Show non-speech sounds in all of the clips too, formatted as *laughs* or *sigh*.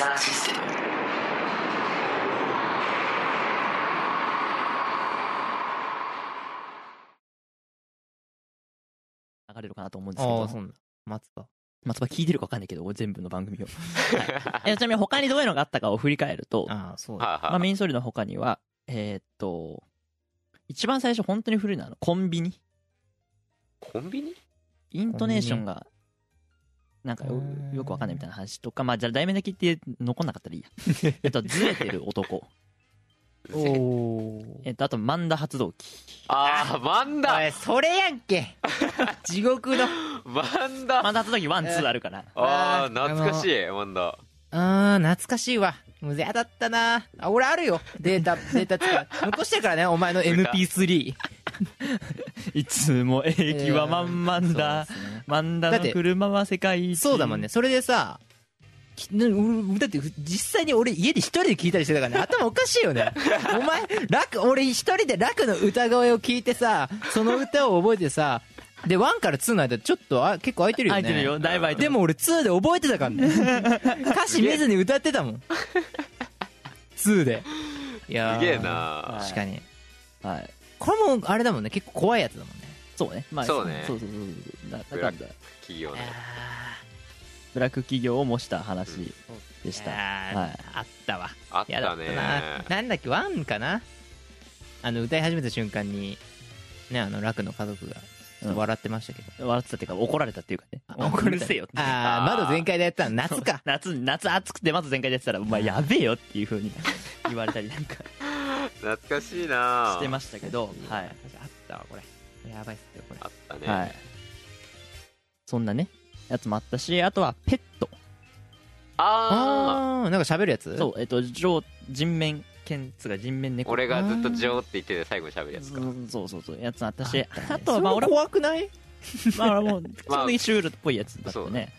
キサーシステム流れるかなと思うんですけどああ、そうなんだ。松葉。松葉聞いてるか分かんないけど、全部の番組を。*laughs* はい、えちなみに他にどういうのがあったかを振り返ると、ああ、そうだ。まあ、メインストーリーの他には、えーっと、一番最初本当に古いのはあのコンビニ？コンビニ？イントネーションが、なんかよくわかんないみたいな話とか、まあ、じゃあ題名だけ言って残んなかったらいいや。*laughs* えっと、ずれてる男。おお。えっと、あと、万田発動機。ああ、マンダおい、それやんけ *laughs* 地獄の。マンダ万田発動機1、2あるから。ああ、懐かしい、マンダ。あー、懐かしいわ。もう嫌だったなあ、俺あるよ。データ、*laughs* データ使う。残してるからね、お前の MP3。いつも駅は満々だ。そうですね万田のだって車は世界一。そうだもんね。。それでさ、だって実際に俺家で一人で聞いたりしてたからね、*laughs* 頭おかしいよね。お前、楽、俺一人で楽の歌声を聞いてさ、その歌を覚えてさ、で、1から2の間ちょっとあ結構空いてるよね。空いてるよ。だいぶ空いてる。でも俺2で覚えてたからね。*laughs* 歌詞見ずに歌ってたもん。2で。いやーすげえな確かに。はい。これもあれだもんね、結構怖いやつだもんね。そうね。まあ、そうねそうそうそうそう。だだブラック企業の。ブラック企業を模した話でした。あーはいあったわ。あっやだたね。な。なんだっけ、ワンかな？あの、歌い始めた瞬間に、ね、あの、楽の家族が、ちょっと笑ってましたけど。笑ってたっていうか、怒られたっていうかね。怒うるせえよって。あー、あー窓全開でやったの夏か。夏、夏暑くてまず全開でやってたら、お前やべえよっていう風に言われたりなんか *laughs* 懐かしいなしてましたけど、はい。あったわ、これ。やばいっすよ、これ。あったね。はい。そんなね、やつもあったし、あとはペット。ああー、なんか喋るやつ？そう、えっと、上、人面犬つが人面あ猫。俺がずっとジョーって言ってて最後に喋るやつか。そうそうそう、やつあったし、ああとは、とはまあ俺も、怖くない？まあ俺も、基本的にシュールっぽいやつだったそうね。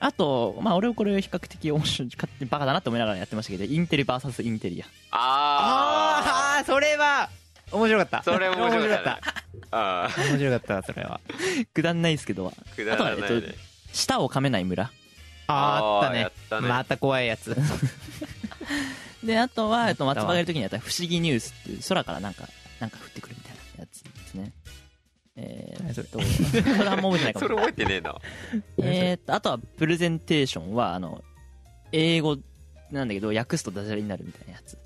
あと、まあ俺はこれ比較的面白い、勝手にバカだなと思いながらやってましたけど、インテリ VS インテリア。ああー、それは、面白かった。あ。それ面白かった。ああ。面白かった、それは。くだんないですけど、くだらないあとはえっね。舌を噛めない村。あー、あったねったねまた怖いやつ。*laughs* で、あとは、えっと、松葉がいる時にやった不思議ニュースっていう、空からなんか、なんか降ってくるみたいなやつですね。えー、何それ？それはあんま覚えてないかもそれ覚えてねえな。えーっと、あとは、プレゼンテーションは、あの、英語なんだけど、訳すとダジャレになるみたいなやつ。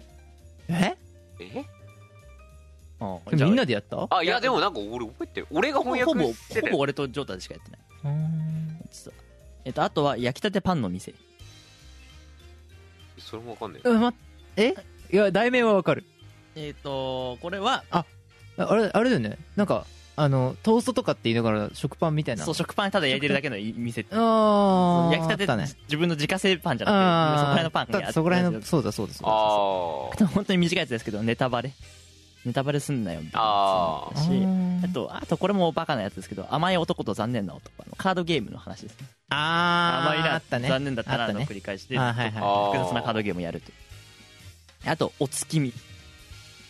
え？え？あみんなでやった？あ、いやでもなんか俺覚えてる。俺が翻ほぼ、訳してるほぼ。俺とジョータでしかやってない。えっと、あとは、焼きたてパンの店。それもわかんない。え、ま、え？いや、題名はわかる。えっと、これは、あれ、あれだよね。なんか、あの、トーストとかって言いながら食パンみたいな。そう、食パンただ焼いてるだけの店って。あー。焼きたて、あったね。自分の自家製パンじゃなくて、そこら辺のパンだそこら辺の、そうだそうだそうだ。あ *laughs* 本当に短いやつですけど、ネタバレ。ネタバレすんなよ、みたいなああと、あとこれもバカなやつですけど、甘い男と残念な男。あのカードゲームの話ですね。あー、甘いな、あったね。残念だったなの繰り返しで、あはいはい複雑なカードゲームをやると。あと、お月見。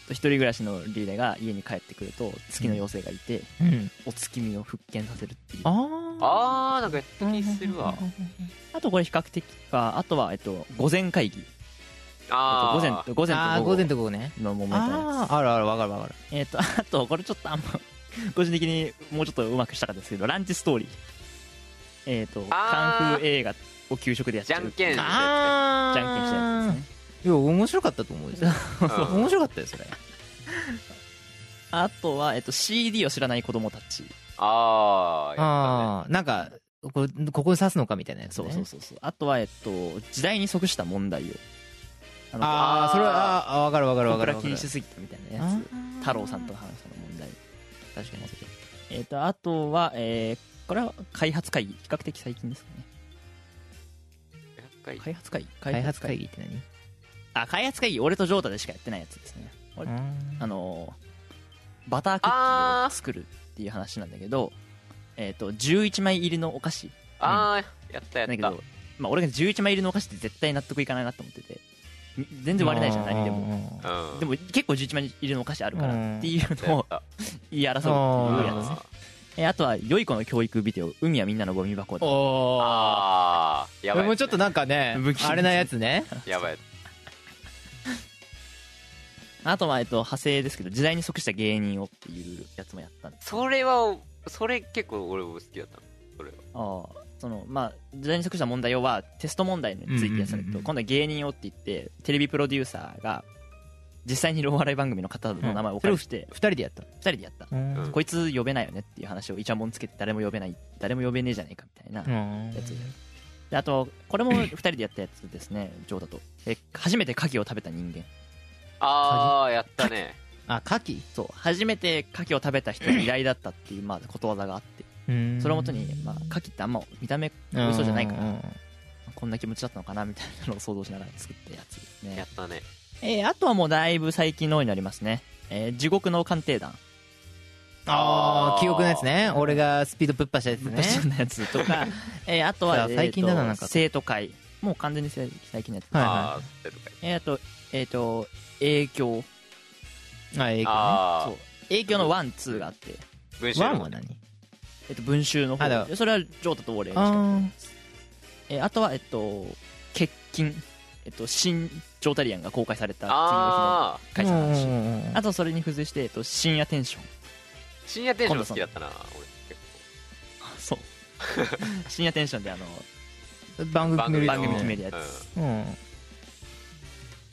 一人暮らしのリーダーが家に帰ってくると、月の妖精がいて、うん。お月見を復権させるっていう。あー。あ。なんかやった気するわ。あとこれ比較的か、あとは、えっと、午前会議。あ午前午前と午後と午後ね。のモメントのやあー、あるある、わかるわかる。つ。えっと、*laughs* あと、これちょっとあんま、*laughs* 個人的にもうちょっとうまくしたかったですけど、ランチストーリー。えっと、あーカンフー映画を給食でやっちゃう。じゃんけん。じゃんけんしたやつですね。いや、面白かったと思うよ。う *laughs* ん面白かったよ、それ。あとは、えっと、CD を知らない子供たち。ああ、やっああなんかこれここに刺すのかみたいなやつ、ね、そうそうそうそうあとはえっと時代に即した問題をあのああそれはああ分かる分かる分僕からる分かる。気にしすぎたみたいなやつ。太郎さんと話したの問題。確かにえっ、とあとはえーこれは開発会議比較的最近ですかね。開発会議。開発会議。って何？あ開発会議俺とジョータでしかやってないやつですね。あのーバタークッキーを作るっていう話なんだけどえっ、と11枚入りのお菓子。ああ、やったやった。だけど。まあ俺が11枚入りのお菓子って絶対納得いかないなと思ってて。み全然割れないじゃん何でももうん。でも結構11枚入りのお菓子あるからっていうのを言い争うっていううんやつねえあとは良い子の教育ビデオ「海はみんなのゴミ箱だ」おーあー、やばい。これもちょっとなんかね武器あれなやつねやばい。あとは、えっと、派生ですけど時代に即した芸人をっていうやつもやったんですそれは、それ結構俺も好きだったの。それは。ああそのまあ時代に即した問題をはテスト問題についてやつなんだけうんうんうんうん。ど今度は芸人をって言ってテレビプロデューサーが実際にいるお笑い番組の方の名前をお借りして二人でやった2人でやったうん。こいつ呼べないよねっていう話をイチャモンつけて誰も呼べない誰も呼べねえじゃねえかみたいなうん。やつで。あとこれも2人でやったやつですねジョーだと。え初めて牡蠣を食べた人間。ああ、やったね。あ牡蠣？そう初めて牡蠣を食べた人に依頼だったっていうまあことわざがあってそれをもとに、まあ、牡蠣ってあんま見た目嘘じゃないからうんこんな気持ちだったのかなみたいなのを想像しながら作ったやつですねやったね。えーあとはもうだいぶ最近のようになりますね、えー地獄の鑑定団。ああ記憶のやつね。俺がスピードぶっ破したやつね。そんなやつとか、*laughs* えーあとは、最近だななんか。生徒会。もう完全に最最近のやつ、はいはい。ああ、生徒会。えーあとえっ、と影響あ影響あそう。影響のワンツーがあって、あ、文ね章のワンは何？えっと文集の方。でそれはジョータと俺にしか。あえーあとはえっと欠勤。えっと新ジョータリアンが公開されたああ、とそれに付随して、えっと、深夜テンション。深夜テンション好きだったな、俺。結 *laughs* そう。*laughs* 深夜テンションであの番組決める番組決めめるやつ、うん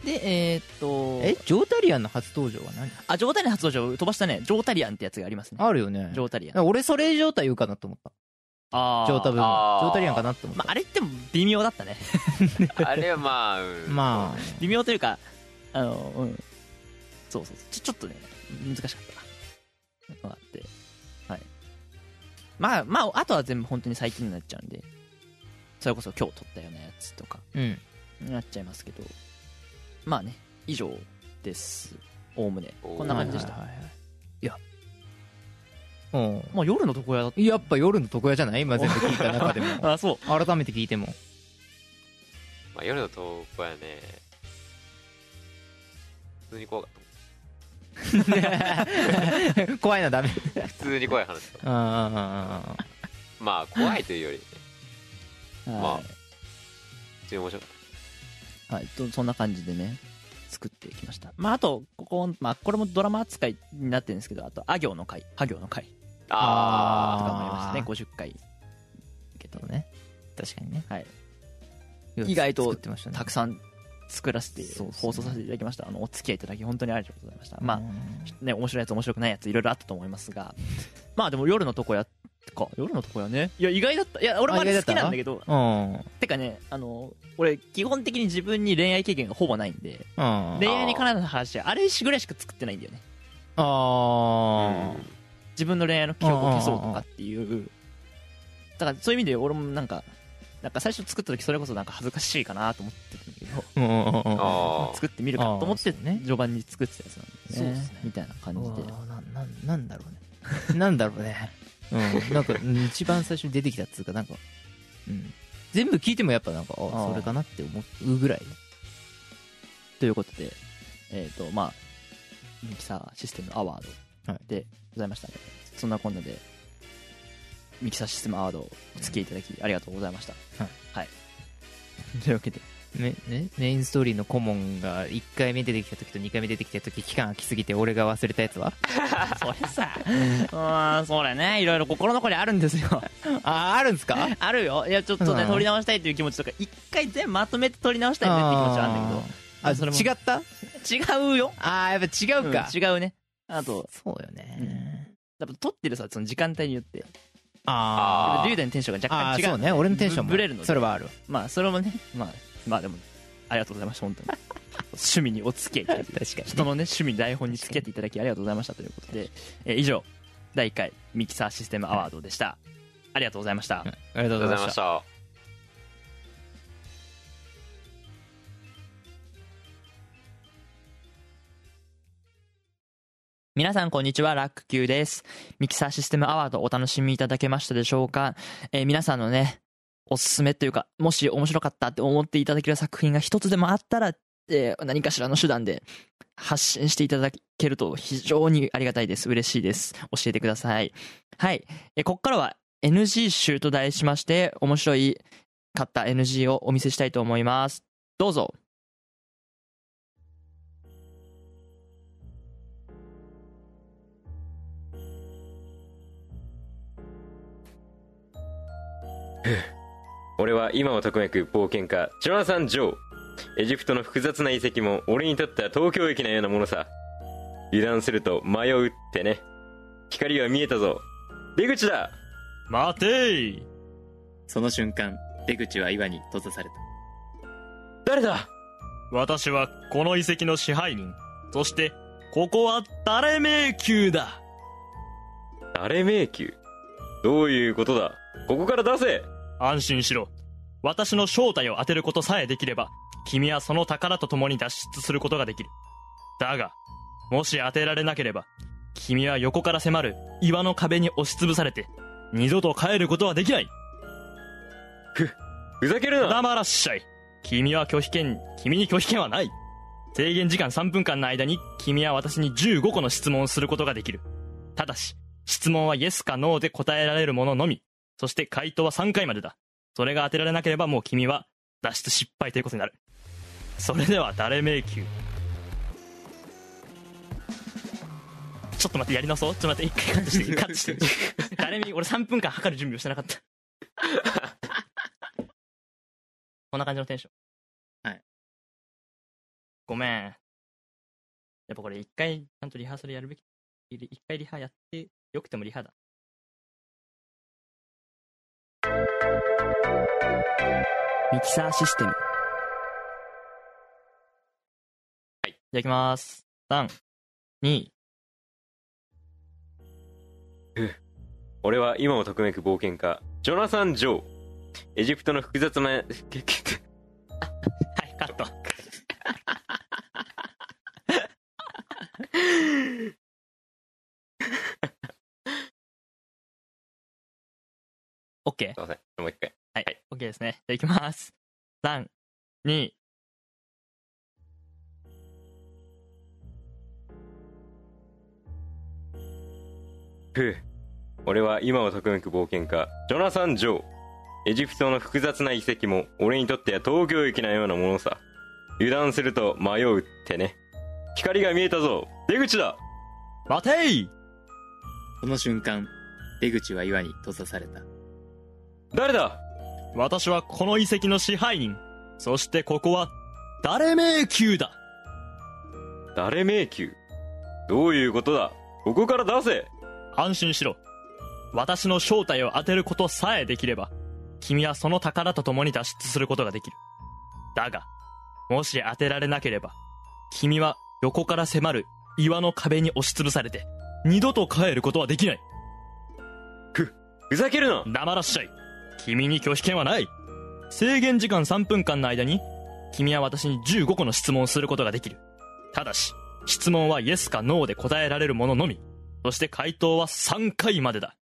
でえーっとえジョータリアンの初登場は何？あジョータリアン初登場飛ばしたね。ジョータリアンってやつがありますね。あるよね。ジョータリアン。俺それ状態言うかなと思った。あジョータ部分ジョータリアンかなって思っまあ、たあれっても微妙だったね。構 *laughs* あれはまあ、うん。まあ。微妙というかあのうん。そうそうそう。ちょちょっとね難しかったのがあって。はい。まあまああとは全部本当に最近になっちゃうんで。それこそ今日撮ったようなやつとか。うん。になっちゃいますけどまあね以上です。おおむね。こんな感じでした、はいはいはい。いや。うん。まあ夜の床屋だっやっぱ夜の床屋じゃない？今全部聞いた中でも。た *laughs* あそう。改めて聞いても。まあ、夜の投稿はね、普通に怖かっ *laughs* 怖いのダメ。た。普通に怖い話まあ、怖いというより、まあはい。普通に面白かっはい、とそんな感じでね作ってきました。まああとここ、まあ、これもドラマ扱いになってるんですけどあとあ行の会。あ行の会。た。とあかもありましたね。あー50回受けてそうね。確かにね。はい。意外とたね。たくさん作らせて放送させていただきました。あのお付き合いいただき本当にありがとうございました。まあうん。ね面白いやつ面白くないやついろいろあったと思いますが。まあでも夜の床屋か。夜の床屋ね。いや意外だった。いや俺もあれ好きなんだけど。うん。うんてかねあの俺基本的に自分に恋愛経験がほぼないんで。恋愛に絡んだ話あれぐらいしか作ってないんだよね。あ自分の恋愛の記憶を消そうとかっていう。だからそういう意味で俺もなんかなんか最初作った時それこそなんか恥ずかしいかなと思ってたんだけど。あうんうんうん。作ってみるかと思ってね序盤に作ってたやつなんでね。そうですね。みたいな感じで。なななんだろうね。*laughs* なんだろうねうん。なんかうん一番最初に出てきたっつうかなんかうん。全部聞いてもやっぱなんかあそれかなって思うぐらい。ということでえっとまあミキサーシステムアワードでございましたね。そんなこんなでミキサーシステムアワードをお付き合いいただきありがとうございました。はい。はい。*laughs* というわけで。めね、メインストーリーの顧問が1回目出てきた時と2回目出てきた時期間空きすぎて俺が忘れたやつは？*laughs* それさ。うん。それねいろいろ心残りあるんですよ。ああるんすか？あるよ。いやちょっとねうん。撮り直したいという気持ちとか一回全部まとめて撮り直したいねっていう気持ちはあるんだあー。あそれも。違ったけど違うよ。ああやっぱ違うか、うん違うね。あとそうよね、多分撮ってるさその時間帯によって。あ龍大のテンションがあ若干違う。あそうね。俺のテンションも。ぶれるので。それはある。まあそれもね。まあまあでもありがとうございました本当に。趣味にお付き合いいただき確かに。人のね趣味台本に付き合っていただきありがとうございましたということで、えー以上第1回ミキサーシステムアワードでした、ありがとうございました、ありがとうございましざいました。た皆さんこんにちは、ラック Q です。ミキサーシステムアワードお楽しみいただけましたでしょうか、えー皆さんのね、おすすめというか、もし面白かったって思っていただける作品が一つでもあったら、えー何かしらの手段で発信していただけると非常にありがたいです。嬉しいです。教えてください。はい。えここからは NG 集と題しまして、面白いかった NG をお見せしたいと思います。どうぞ。俺は今をとくめく冒険家ジョナサン・ジョー。エジプトの複雑な遺跡も俺にとっては東京駅のようなものさ。油断すると迷うってね。光は見えたぞ。出口だ。待てーその瞬間、出口は岩に閉ざされた。誰だ？私はこの遺跡の支配人。そして、ここは誰迷宮だ。誰迷宮？どういうことだ？ここから出せ。安心しろ。私の正体を当てることさえできれば、君はその宝と共に脱出することができる。だが、もし当てられなければ、君は横から迫る岩の壁に押しつぶされて、二度と帰ることはできない。ふざけるな黙らっしゃい。君は拒否権、君に拒否権はない。制限時間3分間の間に、君は私に15個の質問をすることができる。ただし、質問はイエスかノーで答えられるもののみ。そして回答は3回までだ。それが当てられなければもう君は脱出失敗ということになる。それでは誰迷宮？ちょっと待って、やり直そう。ちょっと待って、一回カットして、カットして。*laughs* 誰迷宮、俺3分間測る準備をしてなかった。*laughs* こんな感じのテンション。はい。ごめん。やっぱこれ一回ちゃんとリハーサルやるべき。一回リハやって、よくてもリハだ。ミキサーシステム。はい。いただきます。3、2、俺は今をとくめく冒険家ジョナサン・ジョーエジプトの複雑なはい、カット。*laughs* オッケーすいませんもう一回はい、オッケーですね。じゃあいきます。*laughs* 3、2、ふう。俺は今をとくめく冒険家ジョナサン・ジョー。エジプトの複雑な遺跡も俺にとっては東京駅のようなものさ。油断すると迷うってね。光が見えたぞ。出口だ。待てい！その瞬間、出口は岩に閉ざされた。誰だ？私はこの遺跡の支配人。そしてここは、誰迷宮だ誰迷宮？どういうことだ？ここから出せ安心しろ。私の正体を当てることさえできれば、君はその宝と共に脱出することができる。だが、もし当てられなければ、君は横から迫る岩の壁に押しつぶされて、二度と帰ることはできない。ふざけるな黙らっしゃい。君に拒否権はない。制限時間3分間の間に、君は私に15個の質問をすることができる。ただし、質問はイエスかノーで答えられるもののみ。そして回答は3回までだ。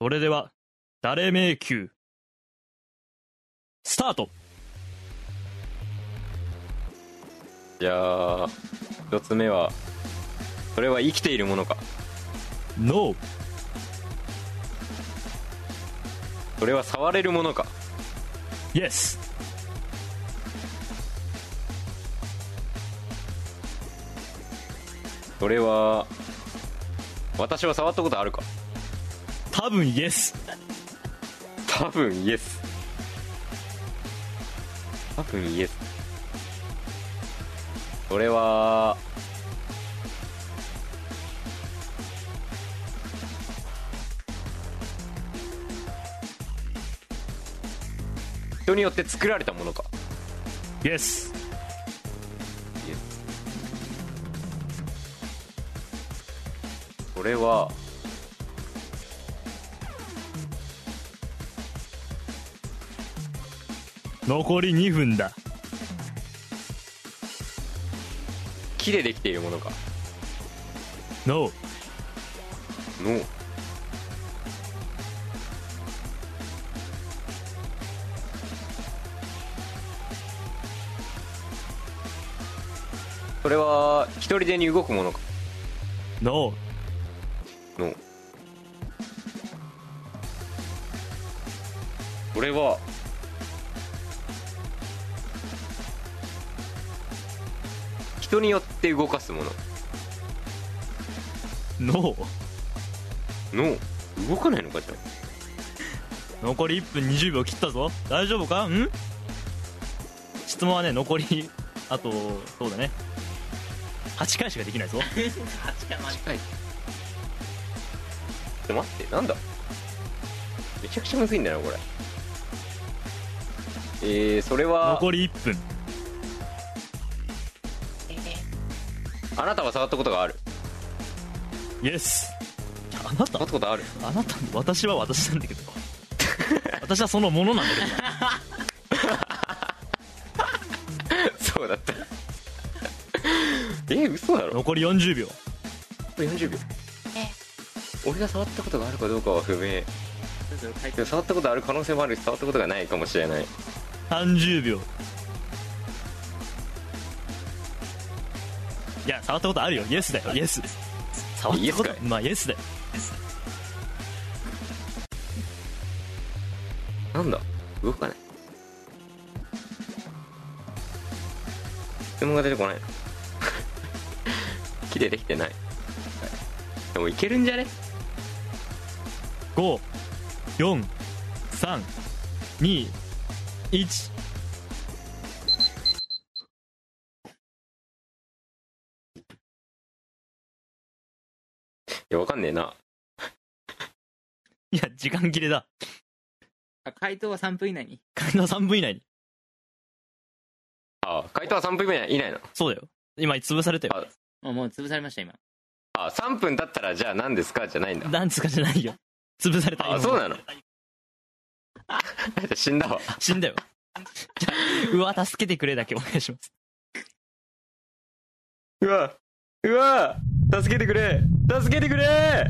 それでは、誰迷宮？スタートじゃあ一つ目はそれは生きているものか？ノそれは触れるものか？イエスそれは私は触ったことあるか？多分イエス多分イエス多分イエスそれは人によって作られたものか。イエスこれは残り2分だ。木でできているものか。ノーそれは一人でに動くものか？ノのこれは人によって動かすもの。ーノーの動かないのかじゃあ？残り1分20秒切ったぞ。大丈夫か？ん？質問はね残りあとそうだね8回しかできないぞ。近いちょっと待ってなんだ？めちゃくちゃむずいんだよなこれ。えー、それは残り1分。あなたは触ったことがある？イエスあなた？触ったことある？あなた？私は私なんだけど。*laughs* 私はそのものなんだけどえー、嘘だろ。残り40秒。これ40秒俺が触ったことがあるかどうかは不明。触ったことある可能性もあるし触ったことがないかもしれない。30秒。いや触ったことあるよ。イエスだよ。イエス。触ったことまあイエスだよ。なんだ？動かない質問が出てこない。な木でできてない。でもいけるんじゃね？54321いやわかんねえな。*laughs* いや時間切れだ。あ回答は3分以内に。回答3分以内に。あ回答は3分以内以内なの？そうだよ。今潰されたよあもう潰されました今。あ3分経ったらじゃあ何ですか？じゃないんだ。なんつか？じゃないよ。潰された。今あそうなの？死んだわ。死んだよ。じゃあうわ助けてくれだけお願いします。うわうわ助けてくれ助けてくれ。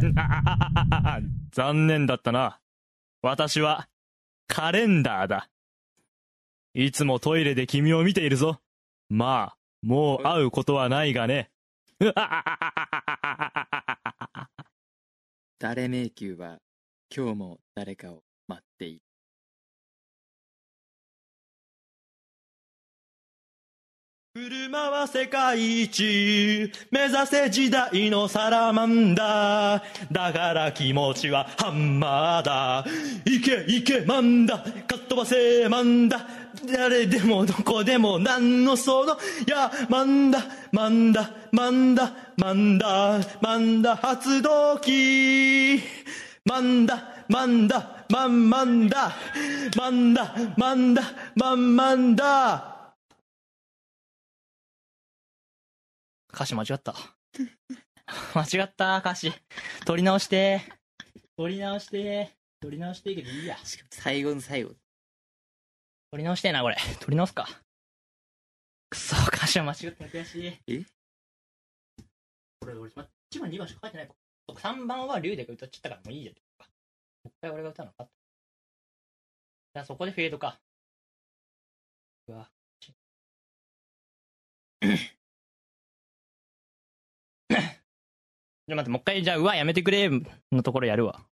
残念だったな私はカレンダーだいつもトイレで君を見ているぞまあもう会うことはないがね *laughs* *laughs* 誰迷宮は今日も誰かを待っている。車は世界一目指せ時代のサラマンダ。ーだから気持ちはハンマーだ。いけいけマンダ。かっ飛ばせマンダ。誰でもどこでも何のそのいやマンダ。マンダ。マンダ。マンダ。マンダ。発動機マンダ。マンダ。マンマンダマンダ。マンダ。マンマンダ。歌詞間違った。*laughs* 間違った、歌詞。取り直して。取り直して。取り直していいけどいいや。しかも最後の最後取り直してえな、これ。取り直すか。くそ、歌詞は間違った悔しい。え？これ俺、1番、2番しか書いてない。3番は竜で歌っちゃったからもういいじゃん。もう一回俺が歌うのか。じゃあそこでフェードか。うわ。じゃあ待って、もう一回、じゃあ、うわ、やめてくれのところやるわ。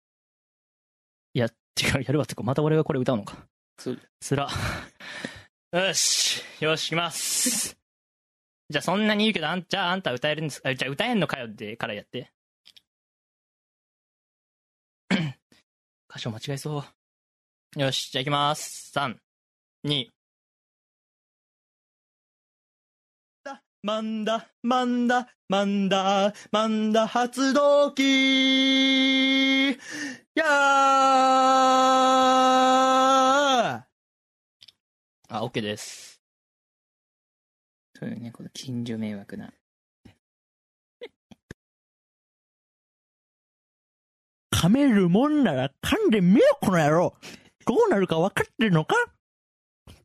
いや、違う、やるわってか、また俺がこれ歌うのか。そうつら。*laughs* よし。よし、行きます。*laughs* じゃあ、そんなに言うけど、あんじゃあ、あんた歌えるんですか？じゃあ、歌えんのかよってからやって。*coughs* 歌詞を間違えそう。よし、じゃあ行きます。3、2、マンダ、マンダ、マンダ、マンダ発動機やーあ、OK です。そういうね、この近所迷惑な。噛めるもんなら噛んでみよ、この野郎どうなるか分かってるのか？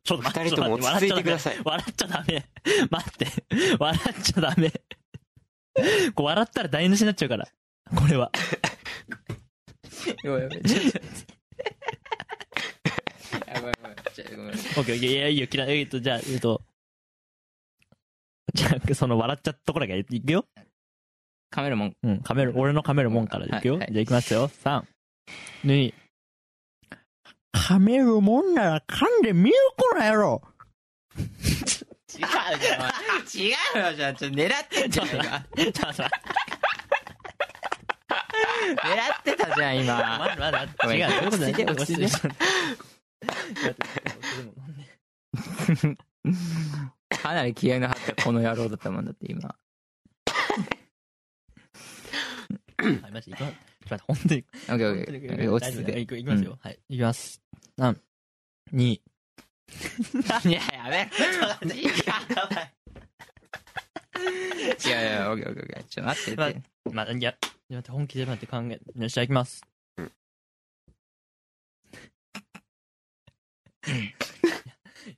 ちょっと待って、二人とも落ち着いてください笑っちゃダメ。待って。笑っちゃダメ。こう笑ったら台無しになっちゃうから。これは。ごめんごめん。ちょっとあごめんごめん。ちょごめん。オッケーオッケー。いや、いいよ、嫌い。えっと、じゃあ、えっと。じゃあ、その笑っちゃったところだけいくよ。カメラもん。うん、噛める、俺の噛めるもんからいくよ。はいはいじゃあ行きますよ。3、2、噛めるもんなら噛んでみよ、この野郎違うじゃん。違うよ、じゃあ、ちょっと狙ってんじゃん、今。ちょっと待って。狙ってたじゃん、今。待って待ってごめん違う、そういうことじゃない。落ち着いて落ち着いてかなり気合いの入ったこの野郎だったもんだって、今。*laughs* はい、マジで。ちょっと待って、本当に。オッケーオッケーオッケー。落ち着いて。いきますよ。はい、いきます。3、2、*laughs* いや、やめろ。いやいや、オッケーオッケーオッケー。ちょっと待って *laughs* まいや、待って、本気で待って考え、よし、じゃあ行きます。うん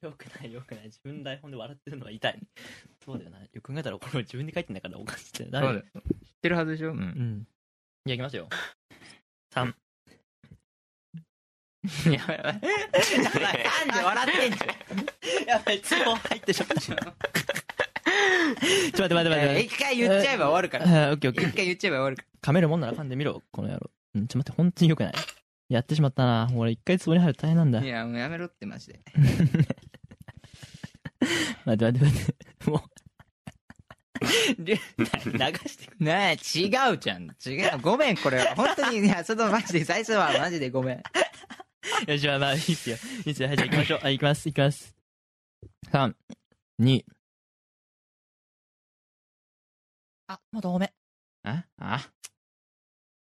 よくない、よくない。自分台本で笑ってるのが痛い。そうだよな。よく考えたら、これ自分で書いてんだからおかしいって。知ってるはずでしょうんう。ん。じゃあ行きますよ。3、やばいやばい。なんで笑ってんじゃん。やばい、ツボ入ってしまった。ちょっと待って待って待って。一回言っちゃえば終わるから。はいオッケーオッケー一。回言っちゃえば終わるか噛めるもんなら噛んでみろ、この野郎。うん、ちょっと待って、本当によくない？やってしまったな。*laughs* 俺一回ツボに入ると大変なんだ。ら。いや、もうやめろって、マジで。*laughs* 待って待って待って。もう。*laughs* 流してくねえ、違うじゃん。違う。ごめん、これは。本当に、いや、そのマジで、最初はマジでごめん。よし、まあまあ、いいっすよ。いいっすよ。はい、じゃあ行きましょう。はい、行きます、行きます。3、2。あ、まだ多め。ああ？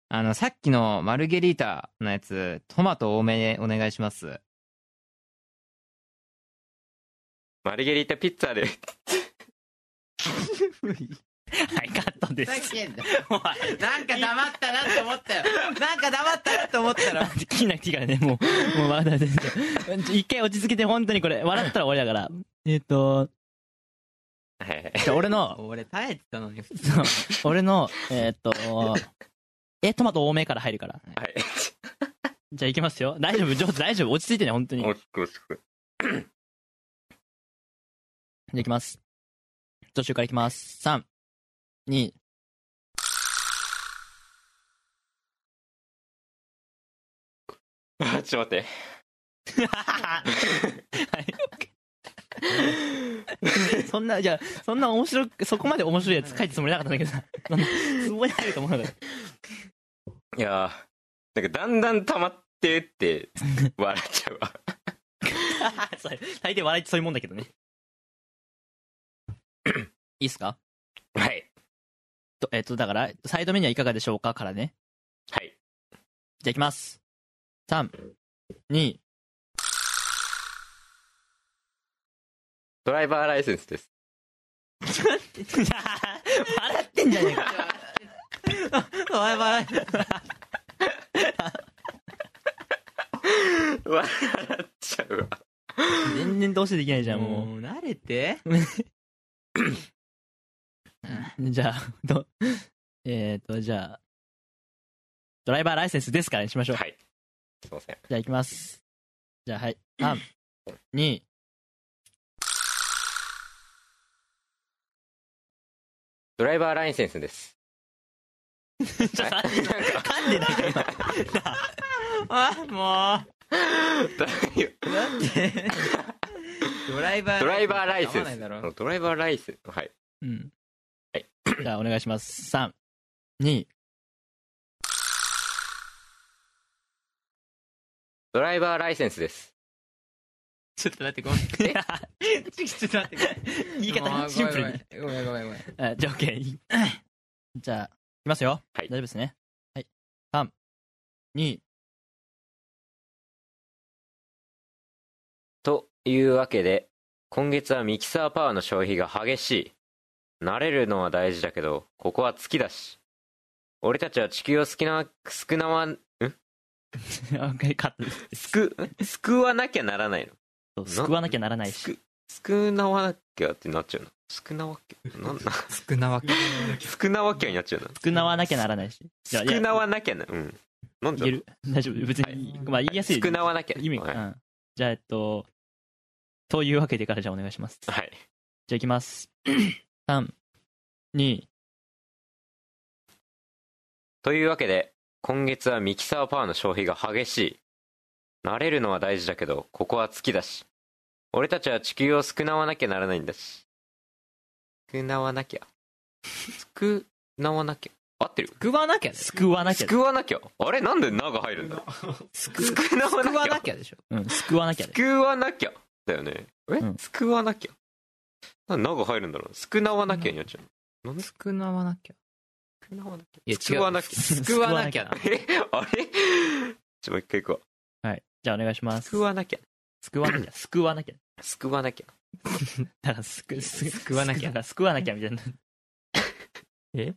あの、さっきのマルゲリータのやつ、トマト多めお願いします。マルゲリータピッツァで。*laughs* はい、カットです。なんか黙ったなって思ったよ。なんか黙ったなって *laughs* 思ったら。気になくていいからね、もう、もうまだ全然。一回落ち着けて、本当にこれ、笑ったら終わりだから。えっと、はいはいじゃあ俺の、俺耐えてたのに。俺の、えーっと、え、トマト多めから入るから。はい。じゃあ行きますよ。大丈夫、上手、大丈夫、落ち着いてね、本当に。じゃ大きく大きく。あ行きます。途中から行きます。3、2、あちょっと待って。そんな、じゃあ、そんな面白く、そこまで面白いやつ書いたつもりなかったんだけどさ、そんな、つぼに入ると思うなかった。いやー、なんかだんだん溜まってって、笑っちゃうわ。大抵笑いってそういうもんだけどね。*clears throat* いいっすか？はい。とえっと、だから、サイドメニューはいかがでしょうか？からね。はい。じゃあ行きます。3、2、ドライバーライセンスです。笑ってんじゃねえか。笑い笑い。笑っちゃうわ。全然どうしてできないじゃん、ももう、慣れて。*laughs* う。じゃあ、*laughs* ど、えっ、と、じゃあ、ドライバーライセンスですからにしましょう。はい。すいません。じゃあ行きます。じゃあ、はい。3、*clears throat* 2、ドライバーライセンスです。*laughs* ちょっと噛んでないか *laughs* あ、もう。だって。ドライバー。ドライバーライセンス。ドライバーライセンス。はい。今。うん。はい。じゃあ、お願いします。3、2、ドライバーライセンスです。ちょっと待って、ごめん。*laughs* ちょっと待って、*laughs* 言い方シンプルに。ごめんごめんごめん。あじゃあ、OK。*laughs* じゃあ、いきますよ。はい大丈夫ですね。はい。3、いうわけで、今月はミキサーパワーの消費が激しい。慣れるのは大事だけど、ここは月だし。俺たちは地球を好きな、少なわ、ん？あカットです救、救わなきゃならないの？救わなきゃならないし。救、救なわなきゃってなっちゃうの？救なわきゃ、なんだ、少なわけ *laughs* 救なわきゃになっちゃうの？救わなきゃならないし。じゃあいや救なわなきゃな、うん。なんだ言える？大丈夫？別に、まあ言いやすい。救なわなきゃ。意味が、はいうん。じゃあ、えっと、というわけでからじゃあお願いします。じゃはい。あいきます。*clears throat* 3、2、というわけで、今月はミキサーパワーの消費が激しい。慣れるのは大事だけど、ここは月だし。俺たちは地球を救わなきゃならないんだし。救わなきゃ。救わなきゃ。合ってる？救わなきゃ救わなきゃ。救わなきゃ。あれ？なんで「な」が入るんだ？*laughs* 救救わなきゃ。なきゃでしょうん、救わなきゃで。救わなきゃ。だよね。え、うん救わなきゃ。なんで「な」が入るんだろう？救わなきゃになっちゃう。なんで？救わなきゃ救わなきゃ。いや救わなきゃ。救わなきゃなえ、あれ？*laughs* ちょ、もう一回行くわ。はい。じゃあお願いします。救わなきゃ。救わなきゃ。*coughs* 救わなきゃ。救わなきゃ。*laughs* だから、すく、わなきゃだから、救わなきゃみたいな。*laughs* え？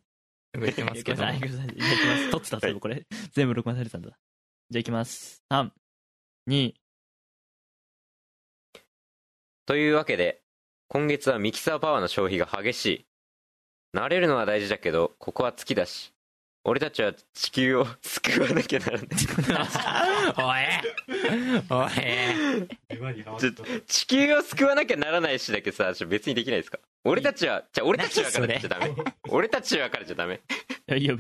言ってますけどあいきます。じゃあいきます。撮ってたぞ、これ。全部録画されてたんだ。じゃあいきます。3、2、というわけで、今月はミキサーパワーの消費が激しい。慣れるのは大事だけど、ここは月だし。俺たちは地球を救わなきゃならない。*laughs* おいおいちょ地球を救わなきゃならないしだけさ、ちょ別にできないですか？俺たちは、じゃあ俺たちはからじゃダメ。*laughs* 俺たちはからじゃダメ。いや、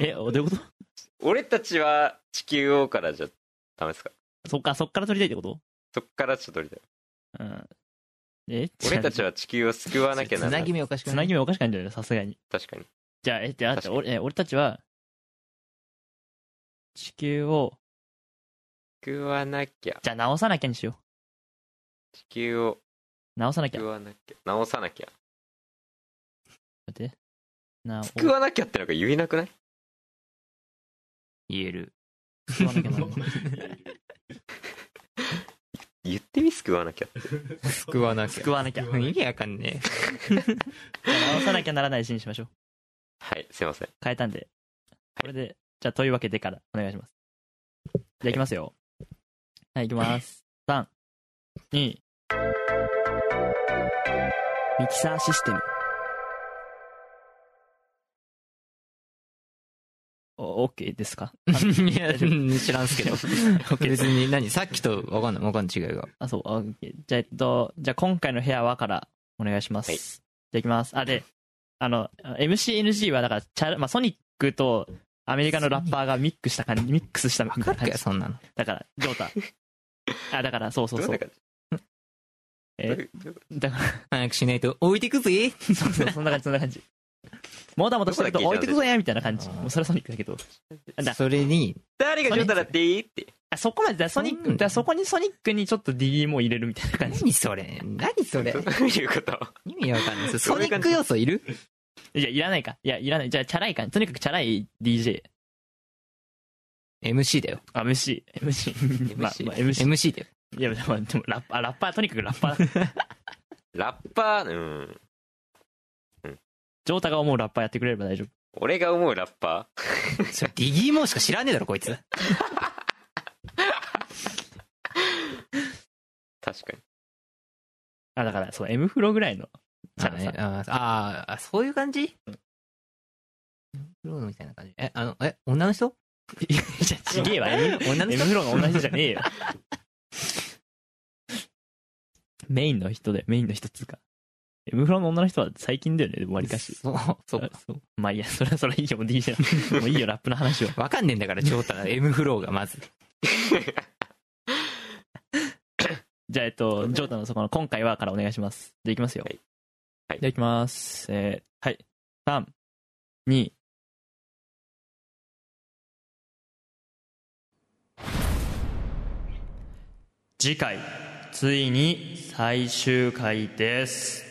え、どういうこと？俺たちは地球をからじゃダメですか？そっか、そっから撮りたいってこと？そっからちょっと取りたい。うん。え？*laughs* 俺たちは地球を救わなきゃならな。つないぎ目おかしくつなぎ目おかしくないんだよね、さすがに。確かに。じゃあ、え、じゃあ、俺、え俺たちは、地球を、救わなきゃ。じゃあ直さなきゃにしよ地球をう。直さなきゃ。救わなきゃ。直さなきゃ。待って。なお、救わなきゃってなんか言えなくない？言える救わなきゃな。*laughs* 言ってみ救わなきゃって。救わなきゃ救わなきゃ。意味わかんね直さなきゃならないしにしましょう。はい、すいません。変えたんで。これで、じゃあ、というわけでからお願いします。じゃあ、いきますよ。はい、いきます。3、2、ミキサーシステム。OK ですか？*laughs* えいや知らんすけど。*laughs* 別に何さっきとわかんない。わかんない違いが。あ、そう、あ OK じゃあ、えっと、じゃあ今回の部屋はからお願いします。はい。じゃあいきます。あ、で、あの、MCNG はだから、チャラ、まあ、ソニックとアメリカのラッパーがミックスした感じ、ミックスしたみたいな感じ。そんなの。だから、ジョータ。*laughs* あ、だから、そうそうそう。えだから、早くしないと。置いてくぜ。そうそう、そんな感じ、そんな感じ。もたもたしてると置いてくぞやみたいな感じ。もうそれはソニックだけど。だそれにと誰がジョータだってって。あそこまで、だソニック、うんだそこにソニックにちょっと DD も入れるみたいな感じ。何それ？何それ？どういうこと？意味わかんないソニック要素いる？いや、いらないか。いや、いらない。じゃあ、チャラい感じ。とにかくチャラい DJ。MC だよあ、MC。MC。まあ、まあ、MC。MC だよいや、でも、でもラッパー、ラッパー、とにかくラッパー。*laughs* *laughs* ラッパー、うん。ジョータが思うラッパーやってくれれば大丈夫。俺が思うラッパそれディギーモンしか知らねえだろこいつー *laughs* 確かに。あ、だから、そう、M フロぐらいのチャラさ。ああああそういう感じ？フローみたいな感じえあのえ女の人？いや、ちげえわ。M *laughs* 女の M 人フロの同じ人じゃねえよ。メインの人で、メインの人っつうか。M フロの女の人は最近だよね、わりかし。そうそうあそうまあいいや、それはそれはいいよ、もう DJ の。*laughs* もういいよ、ラップの話は。わかんねえんだからジョータ M フローがまず *laughs* じゃあ、えっと、ジョータのそこの今回はからお願いします。じゃあ、いきますよ。はいはいじゃあ、いきます。えー、はい。3、2、次回、ついに最終回です。